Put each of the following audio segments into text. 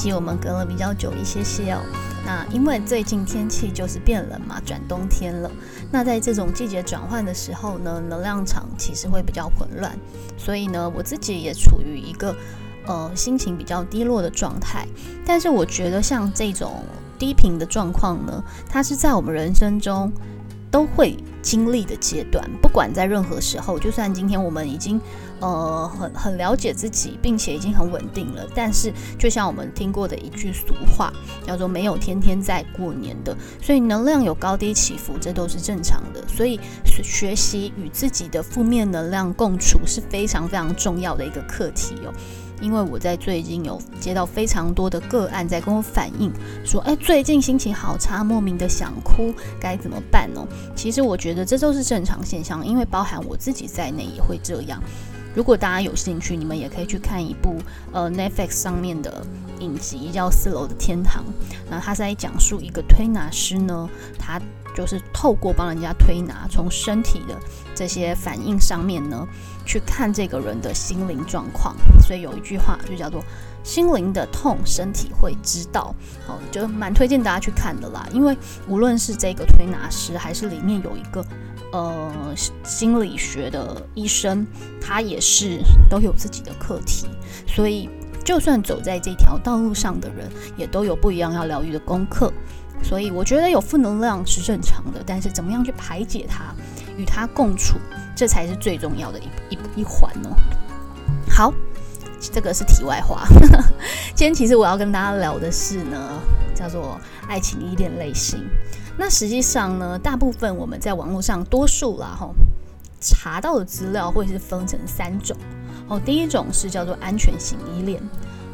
集我们隔了比较久一些些哦，那因为最近天气就是变冷嘛，转冬天了。那在这种季节转换的时候呢，能量场其实会比较混乱，所以呢，我自己也处于一个呃心情比较低落的状态。但是我觉得像这种低频的状况呢，它是在我们人生中。都会经历的阶段，不管在任何时候，就算今天我们已经呃很很了解自己，并且已经很稳定了，但是就像我们听过的一句俗话，叫做“没有天天在过年的”，所以能量有高低起伏，这都是正常的。所以学习与自己的负面能量共处是非常非常重要的一个课题哦。因为我在最近有接到非常多的个案在跟我反映，说，哎，最近心情好差，莫名的想哭，该怎么办呢？其实我觉得这都是正常现象，因为包含我自己在内也会这样。如果大家有兴趣，你们也可以去看一部呃 Netflix 上面的影集，叫《四楼的天堂》。那他在讲述一个推拿师呢，他就是透过帮人家推拿，从身体的这些反应上面呢，去看这个人的心灵状况。所以有一句话就叫做“心灵的痛，身体会知道”。哦，就蛮推荐大家去看的啦。因为无论是这个推拿师，还是里面有一个。呃，心理学的医生，他也是都有自己的课题，所以就算走在这条道路上的人，也都有不一样要疗愈的功课。所以我觉得有负能量是正常的，但是怎么样去排解它，与它共处，这才是最重要的一一一环哦。好，这个是题外话。今天其实我要跟大家聊的是呢，叫做爱情依恋类型。那实际上呢，大部分我们在网络上多数啦哈查到的资料会是分成三种哦。第一种是叫做安全型依恋，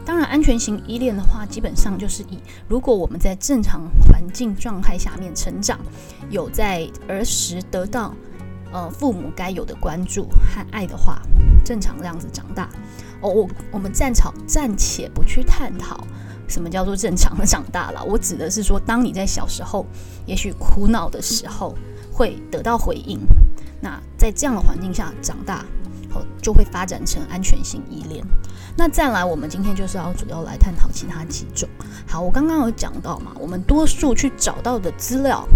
当然安全型依恋的话，基本上就是以如果我们在正常环境状态下面成长，有在儿时得到呃父母该有的关注和爱的话，正常这样子长大哦。我我们暂草暂且不去探讨。什么叫做正常的长大了？我指的是说，当你在小时候，也许苦恼的时候会得到回应，那在这样的环境下长大就会发展成安全性依恋。那再来，我们今天就是要主要来探讨其他几种。好，我刚刚有讲到嘛，我们多数去找到的资料，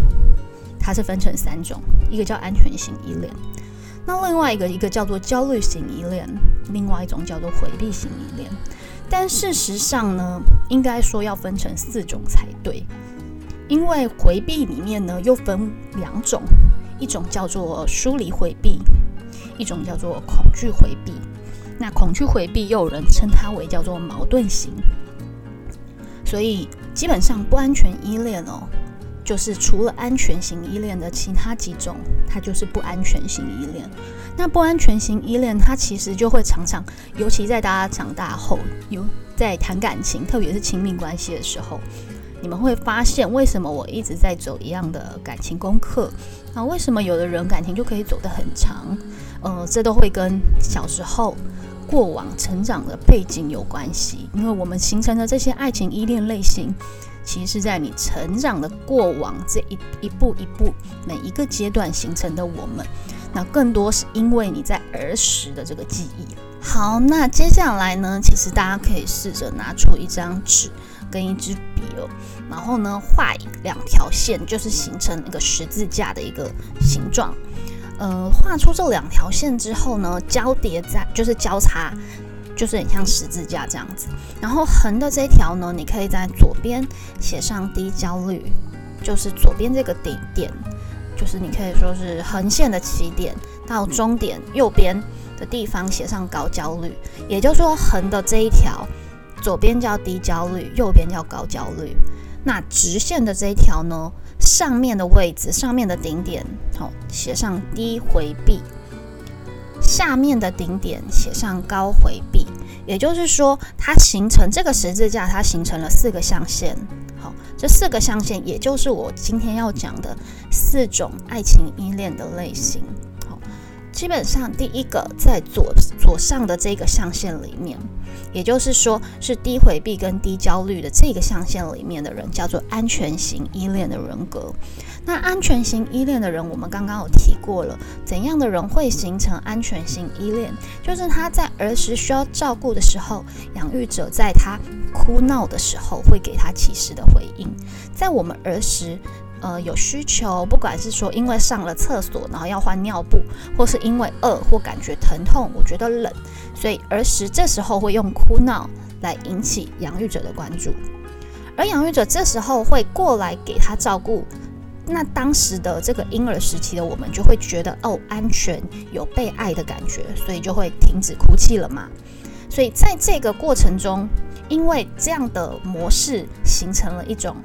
它是分成三种，一个叫安全性依恋，那另外一个一个叫做焦虑型依恋，另外一种叫做回避型依恋。但事实上呢，应该说要分成四种才对，因为回避里面呢又分两种，一种叫做疏离回避，一种叫做恐惧回避。那恐惧回避又有人称它为叫做矛盾型。所以基本上不安全依恋哦，就是除了安全型依恋的其他几种，它就是不安全型依恋。那不安全型依恋，它其实就会常常，尤其在大家长大后，有在谈感情，特别是亲密关系的时候，你们会发现，为什么我一直在走一样的感情功课？啊，为什么有的人感情就可以走得很长？呃，这都会跟小时候过往成长的背景有关系，因为我们形成的这些爱情依恋类型，其实是在你成长的过往这一一步一步每一个阶段形成的我们。那更多是因为你在儿时的这个记忆。好，那接下来呢，其实大家可以试着拿出一张纸跟一支笔哦，然后呢画两条线，就是形成一个十字架的一个形状。呃，画出这两条线之后呢，交叠在就是交叉，就是很像十字架这样子。然后横的这一条呢，你可以在左边写上低焦虑，就是左边这个顶点。就是你可以说是横线的起点到终点右边的地方写上高焦虑，也就是说横的这一条左边叫低焦虑，右边叫高焦虑。那直线的这一条呢，上面的位置上面的顶点好写上低回避，下面的顶点写上高回避。也就是说，它形成这个十字架，它形成了四个象限。好，这四个象限，也就是我今天要讲的四种爱情依恋的类型。基本上第一个在左左上的这个象限里面，也就是说是低回避跟低焦虑的这个象限里面的人，叫做安全型依恋的人格。那安全型依恋的人，我们刚刚有提过了，怎样的人会形成安全型依恋？就是他在儿时需要照顾的时候，养育者在他哭闹的时候会给他及时的回应。在我们儿时，呃，有需求，不管是说因为上了厕所，然后要换尿布，或是因为饿或感觉疼痛，我觉得冷，所以儿时这时候会用哭闹来引起养育者的关注，而养育者这时候会过来给他照顾。那当时的这个婴儿时期的我们就会觉得哦，安全有被爱的感觉，所以就会停止哭泣了嘛。所以在这个过程中，因为这样的模式形成了一种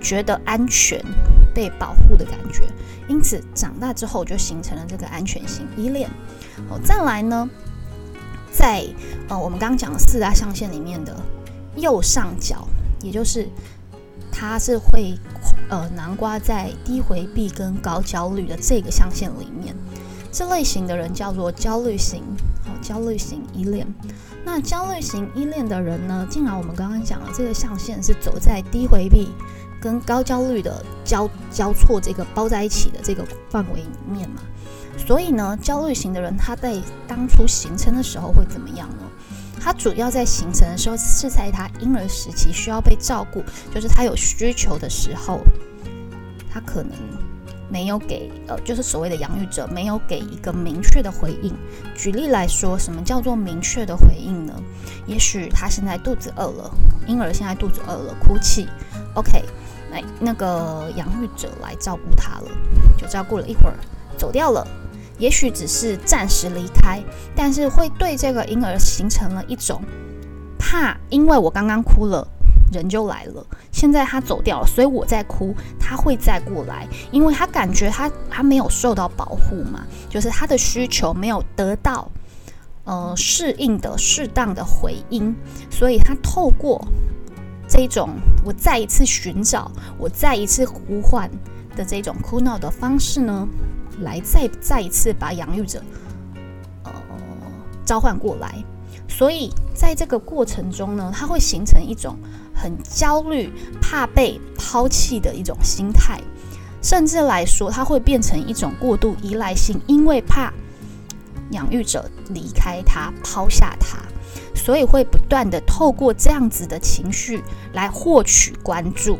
觉得安全、被保护的感觉，因此长大之后就形成了这个安全性依恋。哦，再来呢，在呃我们刚刚讲的四大象限里面的右上角，也就是它是会。呃，南瓜在低回避跟高焦虑的这个象限里面，这类型的人叫做焦虑型，哦，焦虑型依恋。那焦虑型依恋的人呢，既然我们刚刚讲了这个象限是走在低回避跟高焦虑的交交错这个包在一起的这个范围里面嘛，所以呢，焦虑型的人他在当初形成的时候会怎么样呢？他主要在形成的时候是在他婴儿时期需要被照顾，就是他有需求的时候，他可能没有给呃，就是所谓的养育者没有给一个明确的回应。举例来说，什么叫做明确的回应呢？也许他现在肚子饿了，婴儿现在肚子饿了，哭泣，OK，那那个养育者来照顾他了，就照顾了一会儿，走掉了。也许只是暂时离开，但是会对这个婴儿形成了一种怕，因为我刚刚哭了，人就来了。现在他走掉了，所以我在哭，他会再过来，因为他感觉他他没有受到保护嘛，就是他的需求没有得到呃适应的适当的回应，所以他透过这种我再一次寻找，我再一次呼唤的这种哭闹的方式呢。来再再一次把养育者，呃，召唤过来，所以在这个过程中呢，它会形成一种很焦虑、怕被抛弃的一种心态，甚至来说，它会变成一种过度依赖性，因为怕养育者离开他、抛下他，所以会不断的透过这样子的情绪来获取关注。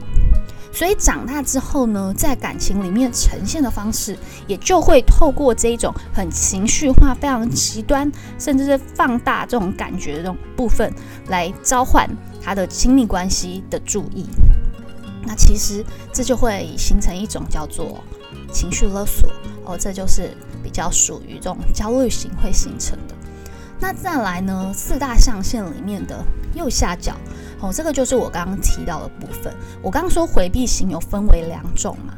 所以长大之后呢，在感情里面呈现的方式，也就会透过这一种很情绪化、非常极端，甚至是放大这种感觉的这种部分，来召唤他的亲密关系的注意。那其实这就会形成一种叫做情绪勒索哦，这就是比较属于这种焦虑型会形成的。那再来呢，四大象限里面的右下角。哦，这个就是我刚刚提到的部分。我刚刚说回避型有分为两种嘛，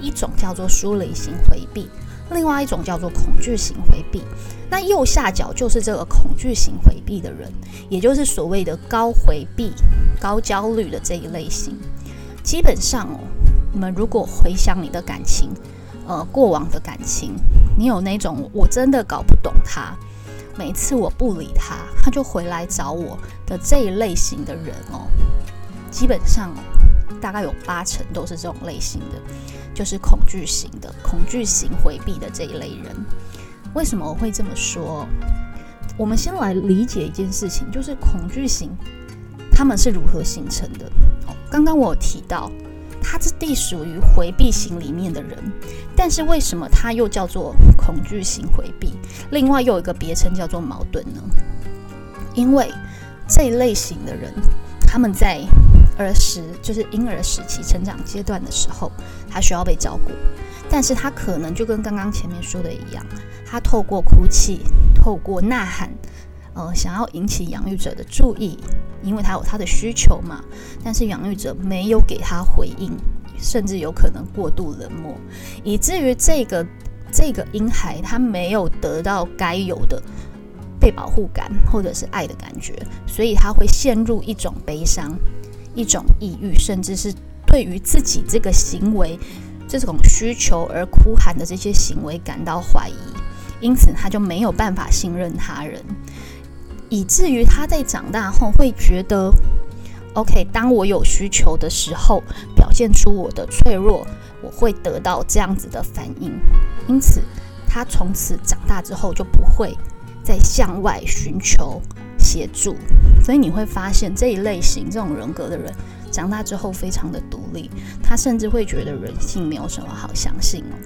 一种叫做疏离型回避，另外一种叫做恐惧型回避。那右下角就是这个恐惧型回避的人，也就是所谓的高回避、高焦虑的这一类型。基本上哦，你们如果回想你的感情，呃，过往的感情，你有那种我真的搞不懂他。每次我不理他，他就回来找我的这一类型的人哦，基本上大概有八成都是这种类型的，就是恐惧型的、恐惧型回避的这一类人。为什么我会这么说？我们先来理解一件事情，就是恐惧型他们是如何形成的。刚刚我有提到。他是隶属于回避型里面的人，但是为什么他又叫做恐惧型回避？另外又有一个别称叫做矛盾呢？因为这一类型的人，他们在儿时就是婴儿时期成长阶段的时候，他需要被照顾，但是他可能就跟刚刚前面说的一样，他透过哭泣，透过呐喊。呃，想要引起养育者的注意，因为他有他的需求嘛。但是养育者没有给他回应，甚至有可能过度冷漠，以至于这个这个婴孩他没有得到该有的被保护感或者是爱的感觉，所以他会陷入一种悲伤、一种抑郁，甚至是对于自己这个行为、这种需求而哭喊的这些行为感到怀疑，因此他就没有办法信任他人。以至于他在长大后会觉得，OK，当我有需求的时候，表现出我的脆弱，我会得到这样子的反应。因此，他从此长大之后就不会再向外寻求协助。所以你会发现这一类型这种人格的人，长大之后非常的独立，他甚至会觉得人性没有什么好相信哦。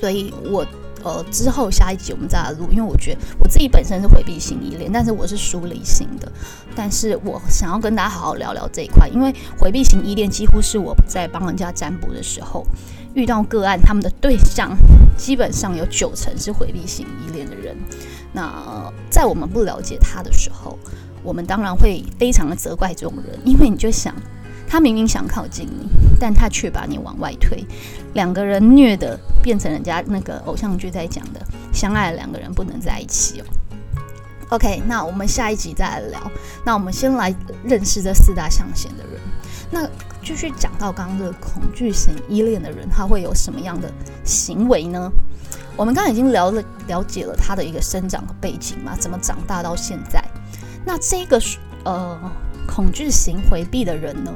所以我。呃，之后下一集我们再来录，因为我觉得我自己本身是回避型依恋，但是我是疏离型的，但是我想要跟大家好好聊聊这一块，因为回避型依恋几乎是我在帮人家占卜的时候遇到个案，他们的对象基本上有九成是回避型依恋的人。那在我们不了解他的时候，我们当然会非常的责怪这种人，因为你就想。他明明想靠近你，但他却把你往外推。两个人虐的变成人家那个偶像剧在讲的，相爱的两个人不能在一起哦。OK，那我们下一集再来聊。那我们先来认识这四大象限的人。那继续讲到刚刚这个恐惧型依恋的人，他会有什么样的行为呢？我们刚刚已经聊了了解了他的一个生长的背景嘛，怎么长大到现在。那这个呃恐惧型回避的人呢？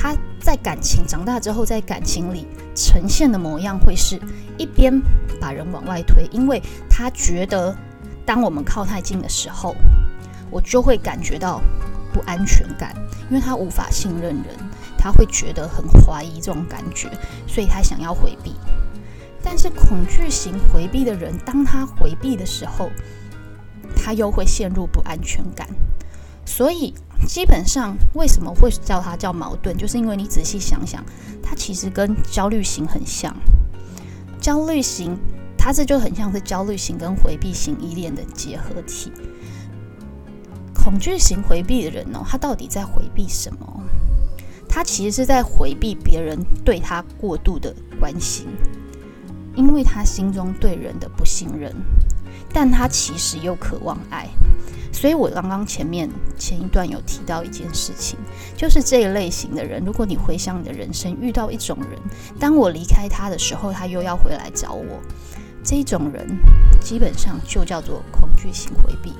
他在感情长大之后，在感情里呈现的模样会是一边把人往外推，因为他觉得当我们靠太近的时候，我就会感觉到不安全感，因为他无法信任人，他会觉得很怀疑这种感觉，所以他想要回避。但是恐惧型回避的人，当他回避的时候，他又会陷入不安全感，所以。基本上，为什么会叫它叫矛盾？就是因为你仔细想想，它其实跟焦虑型很像。焦虑型，它这就很像是焦虑型跟回避型依恋的结合体。恐惧型回避的人哦，他到底在回避什么？他其实是在回避别人对他过度的关心，因为他心中对人的不信任，但他其实又渴望爱。所以我刚刚前面前一段有提到一件事情，就是这一类型的人，如果你回想你的人生，遇到一种人，当我离开他的时候，他又要回来找我，这种人基本上就叫做恐惧型回避。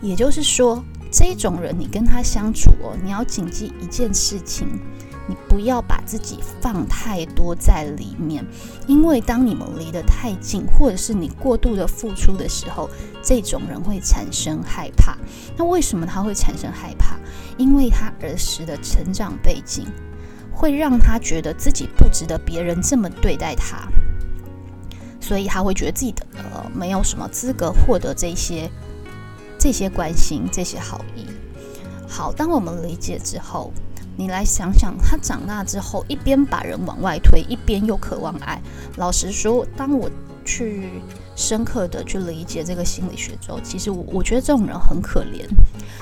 也就是说，这种人你跟他相处哦，你要谨记一件事情。你不要把自己放太多在里面，因为当你们离得太近，或者是你过度的付出的时候，这种人会产生害怕。那为什么他会产生害怕？因为他儿时的成长背景会让他觉得自己不值得别人这么对待他，所以他会觉得自己的呃没有什么资格获得这些这些关心、这些好意。好，当我们理解之后。你来想想，他长大之后，一边把人往外推，一边又渴望爱。老实说，当我去深刻的去理解这个心理学之后，其实我我觉得这种人很可怜。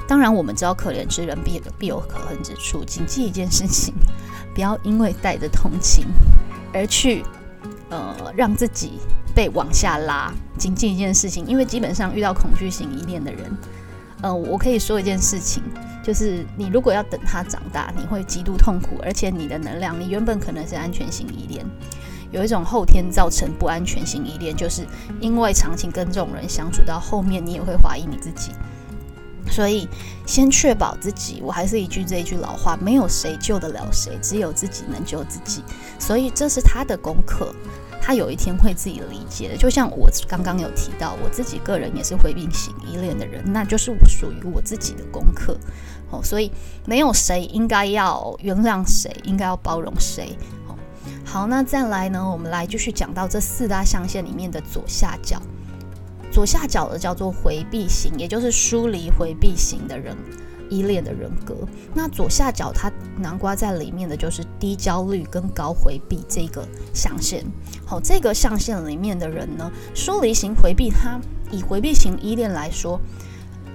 当然，我们知道可怜之人必必有可恨之处。谨记一件事情，不要因为带着同情而去呃让自己被往下拉。谨记一件事情，因为基本上遇到恐惧型依恋的人，呃，我可以说一件事情。就是你如果要等他长大，你会极度痛苦，而且你的能量，你原本可能是安全型依恋，有一种后天造成不安全型依恋，就是因为长期跟这种人相处到后面，你也会怀疑你自己。所以先确保自己，我还是一句这一句老话，没有谁救得了谁，只有自己能救自己。所以这是他的功课。他有一天会自己理解的，就像我刚刚有提到，我自己个人也是回避型依恋的人，那就是我属于我自己的功课哦。所以没有谁应该要原谅谁，应该要包容谁哦。好，那再来呢，我们来继续讲到这四大象限里面的左下角，左下角的叫做回避型，也就是疏离回避型的人。依恋的人格，那左下角它南瓜在里面的就是低焦虑跟高回避这个象限。好，这个象限里面的人呢，疏离型回避，他以回避型依恋来说，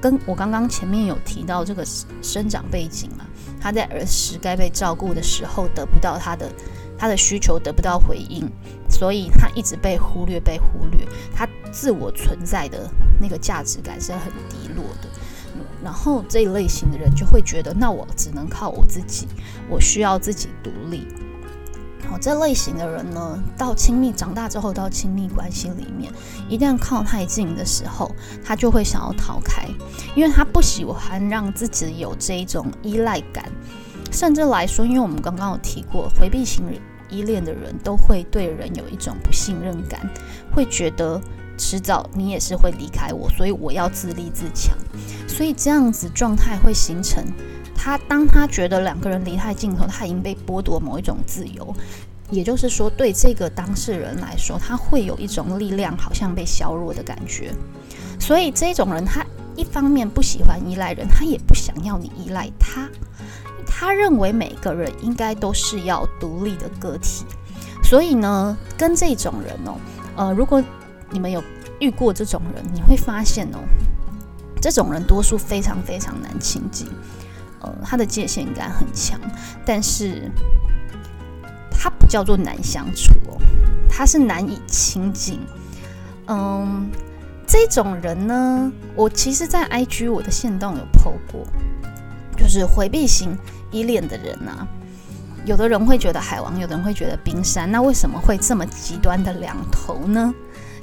跟我刚刚前面有提到这个生长背景嘛，他在儿时该被照顾的时候得不到他的他的需求得不到回应，所以他一直被忽略被忽略，他自我存在的那个价值感是很低落的。然后这一类型的人就会觉得，那我只能靠我自己，我需要自己独立。好，这类型的人呢，到亲密长大之后，到亲密关系里面，一旦靠太近的时候，他就会想要逃开，因为他不喜欢让自己有这一种依赖感。甚至来说，因为我们刚刚有提过，回避型依恋的人都会对人有一种不信任感，会觉得迟早你也是会离开我，所以我要自立自强。所以这样子状态会形成。他当他觉得两个人离太近后，他已经被剥夺某一种自由，也就是说，对这个当事人来说，他会有一种力量好像被削弱的感觉。所以这种人，他一方面不喜欢依赖人，他也不想要你依赖他。他认为每个人应该都是要独立的个体。所以呢，跟这种人哦，呃，如果你们有遇过这种人，你会发现哦，这种人多数非常非常难亲近。呃，他的界限感很强，但是他不叫做难相处哦，他是难以亲近。嗯，这种人呢，我其实，在 IG 我的线动有 PO 过，就是回避型依恋的人呐。有的人会觉得海王，有的人会觉得冰山，那为什么会这么极端的两头呢？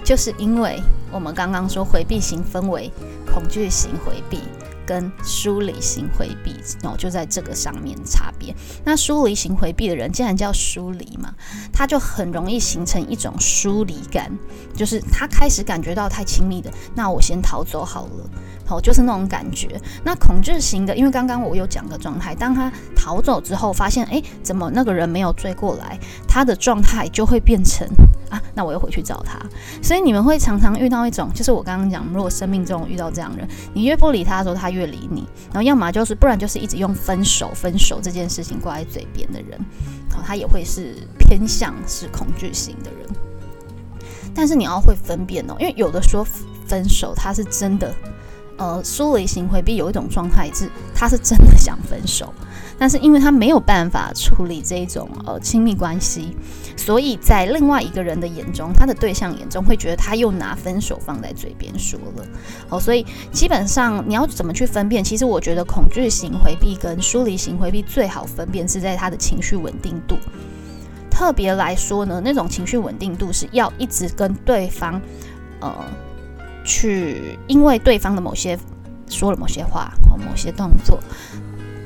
就是因为我们刚刚说回避型分为恐惧型回避。跟疏离型回避哦，就在这个上面差别。那疏离型回避的人，既然叫疏离嘛，他就很容易形成一种疏离感，就是他开始感觉到太亲密的，那我先逃走好了，好，就是那种感觉。那恐惧型的，因为刚刚我有讲个状态，当他逃走之后，发现哎，怎么那个人没有追过来，他的状态就会变成。啊，那我又回去找他，所以你们会常常遇到一种，就是我刚刚讲，如果生命中遇到这样人，你越不理他的时候，他越理你，然后要么就是，不然就是一直用分手、分手这件事情挂在嘴边的人，好，他也会是偏向是恐惧型的人。但是你要会分辨哦，因为有的说分手，他是真的，呃，疏离型回避有一种状态是，他是真的想分手。但是因为他没有办法处理这种呃亲密关系，所以在另外一个人的眼中，他的对象眼中会觉得他又拿分手放在嘴边说了。哦，所以基本上你要怎么去分辨？其实我觉得恐惧型回避跟疏离型回避最好分辨是在他的情绪稳定度。特别来说呢，那种情绪稳定度是要一直跟对方呃去，因为对方的某些说了某些话或某些动作。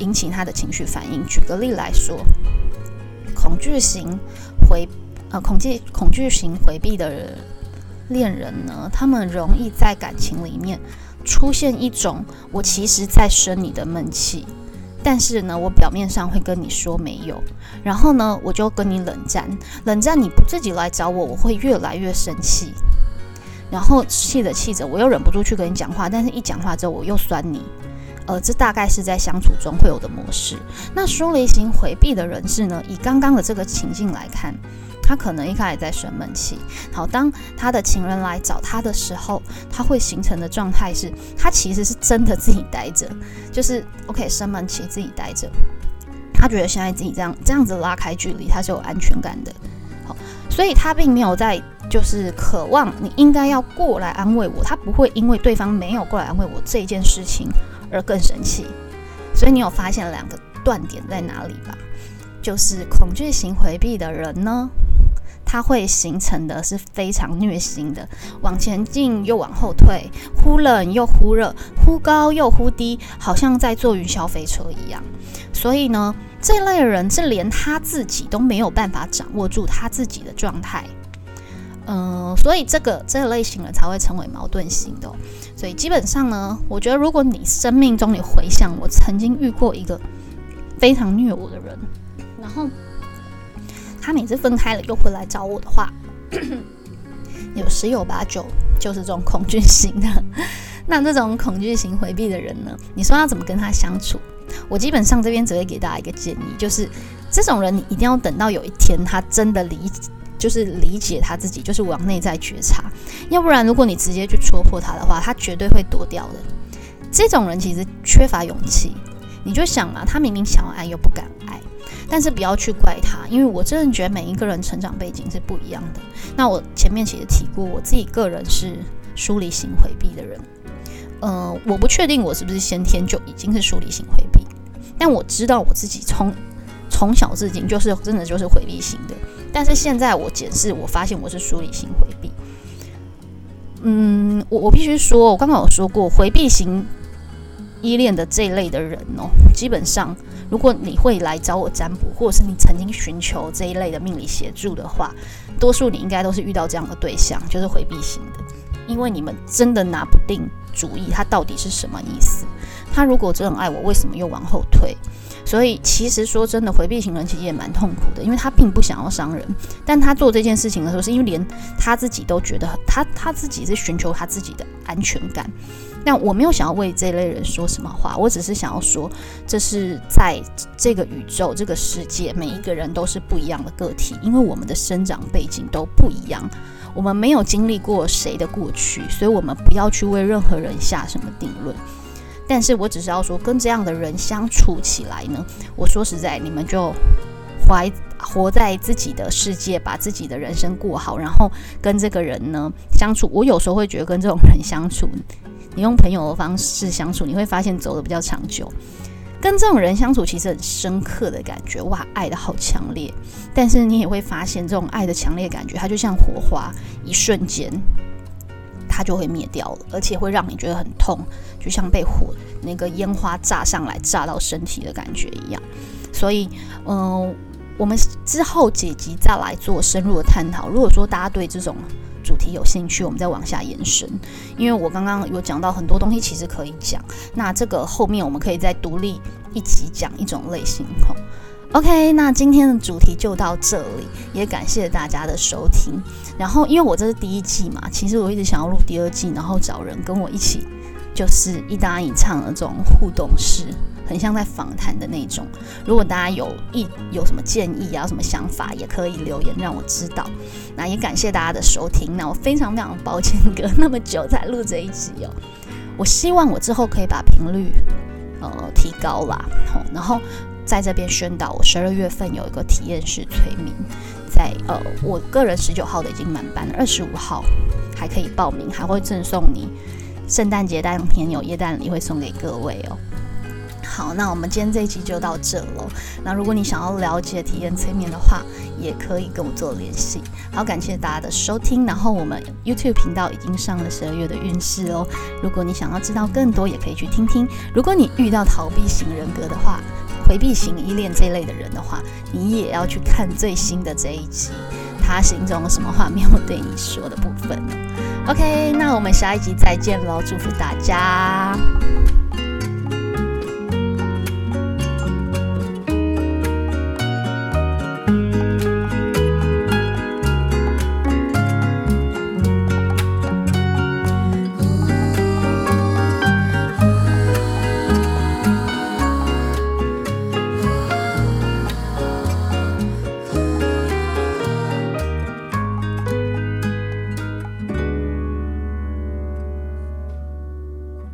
引起他的情绪反应。举个例来说，恐惧型回呃恐惧恐惧型回避的恋人呢，他们容易在感情里面出现一种我其实在生你的闷气，但是呢，我表面上会跟你说没有，然后呢，我就跟你冷战，冷战你不自己来找我，我会越来越生气，然后气着气着，我又忍不住去跟你讲话，但是一讲话之后，我又酸你。呃，这大概是在相处中会有的模式。那疏离型回避的人士呢？以刚刚的这个情境来看，他可能一开始在生闷气。好，当他的情人来找他的时候，他会形成的状态是，他其实是真的自己待着，就是 OK 生闷气自己待着。他觉得现在自己这样这样子拉开距离，他是有安全感的。好，所以他并没有在就是渴望你应该要过来安慰我，他不会因为对方没有过来安慰我这件事情。而更生气，所以你有发现两个断点在哪里吧？就是恐惧型回避的人呢，他会形成的是非常虐心的，往前进又往后退，忽冷又忽热，忽高又忽低，好像在坐云霄飞车一样。所以呢，这类人是连他自己都没有办法掌握住他自己的状态。嗯，所以这个这个类型的才会成为矛盾型的。所以基本上呢，我觉得如果你生命中你回想，我曾经遇过一个非常虐我的人，然后他每次分开了又回来找我的话，有十有八九就是这种恐惧型的。那这种恐惧型回避的人呢，你说要怎么跟他相处？我基本上这边只会给大家一个建议，就是这种人你一定要等到有一天他真的离。就是理解他自己，就是往内在觉察，要不然如果你直接去戳破他的话，他绝对会躲掉的。这种人其实缺乏勇气，你就想嘛，他明明想要爱又不敢爱，但是不要去怪他，因为我真的觉得每一个人成长背景是不一样的。那我前面其实提过，我自己个人是疏离型回避的人，呃，我不确定我是不是先天就已经是疏离型回避，但我知道我自己从从小至今就是真的就是回避型的。但是现在我检视，我发现我是疏离型回避。嗯，我我必须说，我刚刚有说过，回避型依恋的这一类的人哦，基本上，如果你会来找我占卜，或者是你曾经寻求这一类的命理协助的话，多数你应该都是遇到这样的对象，就是回避型的，因为你们真的拿不定主意，他到底是什么意思？他如果真的爱我，为什么又往后退？所以其实说真的，回避型人其实也蛮痛苦的，因为他并不想要伤人，但他做这件事情的时候，是因为连他自己都觉得他他自己是寻求他自己的安全感。那我没有想要为这类人说什么话，我只是想要说，这是在这个宇宙、这个世界，每一个人都是不一样的个体，因为我们的生长背景都不一样，我们没有经历过谁的过去，所以我们不要去为任何人下什么定论。但是我只是要说，跟这样的人相处起来呢，我说实在，你们就怀活在自己的世界，把自己的人生过好，然后跟这个人呢相处。我有时候会觉得跟这种人相处，你用朋友的方式相处，你会发现走的比较长久。跟这种人相处，其实很深刻的感觉，哇，爱的好强烈。但是你也会发现，这种爱的强烈感觉，它就像火花，一瞬间。它就会灭掉了，而且会让你觉得很痛，就像被火那个烟花炸上来，炸到身体的感觉一样。所以，嗯，我们之后几集再来做深入的探讨。如果说大家对这种主题有兴趣，我们再往下延伸。因为我刚刚有讲到很多东西，其实可以讲。那这个后面我们可以再独立一集讲一种类型，吼。OK，那今天的主题就到这里，也感谢大家的收听。然后，因为我这是第一季嘛，其实我一直想要录第二季，然后找人跟我一起，就是一搭一唱的这种互动式，很像在访谈的那种。如果大家有意有什么建议啊，什么想法，也可以留言让我知道。那也感谢大家的收听。那我非常非常抱歉，隔那么久才录这一集哦。我希望我之后可以把频率呃提高啦，然后。在这边宣导，我十二月份有一个体验式催眠，在呃，我个人十九号的已经满班了，二十五号还可以报名，还会赠送你圣诞节当天有液氮礼会送给各位哦。好，那我们今天这一集就到这喽。那如果你想要了解体验催眠的话，也可以跟我做联系。好，感谢大家的收听。然后我们 YouTube 频道已经上了十二月的运势哦。如果你想要知道更多，也可以去听听。如果你遇到逃避型人格的话，回避型依恋这类的人的话，你也要去看最新的这一集，他心中什么话没有对你说的部分。OK，那我们下一集再见喽，祝福大家。